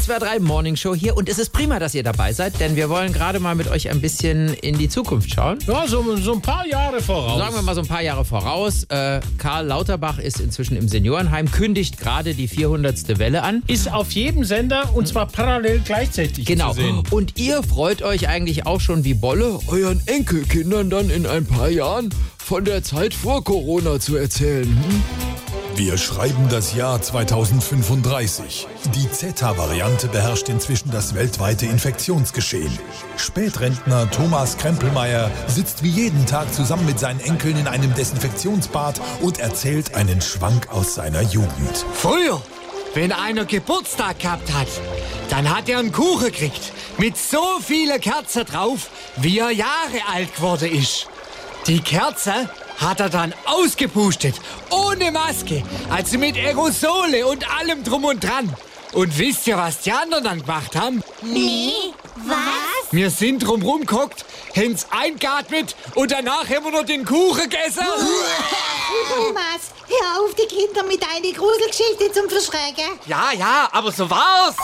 SWR 3 Morning Show hier und es ist prima, dass ihr dabei seid, denn wir wollen gerade mal mit euch ein bisschen in die Zukunft schauen. Ja, so, so ein paar Jahre voraus. Sagen wir mal so ein paar Jahre voraus. Äh, Karl Lauterbach ist inzwischen im Seniorenheim, kündigt gerade die 400. Welle an. Ist auf jedem Sender und zwar parallel gleichzeitig Genau. zu sehen. Und ihr freut euch eigentlich auch schon wie Bolle, euren Enkelkindern dann in ein paar Jahren von der Zeit vor Corona zu erzählen. Hm? Wir schreiben das Jahr 2035. Die Zeta-Variante beherrscht inzwischen das weltweite Infektionsgeschehen. Spätrentner Thomas Krempelmeier sitzt wie jeden Tag zusammen mit seinen Enkeln in einem Desinfektionsbad und erzählt einen Schwank aus seiner Jugend. Früher, wenn einer Geburtstag gehabt hat, dann hat er einen Kuchen gekriegt. Mit so vielen Kerzen drauf, wie er Jahre alt geworden ist. Die Kerze hat er dann ausgepustet, ohne Maske, also mit Aerosole und allem drum und dran. Und wisst ihr, was die anderen dann gemacht haben? Nee, was? Wir sind drumrum geguckt, haben's eingeatmet und danach haben wir noch den Kuchen gegessen. Thomas, hör auf, die Kinder mit deinen Gruselgeschichte zum Verschrecken. Ja, ja, aber so war's.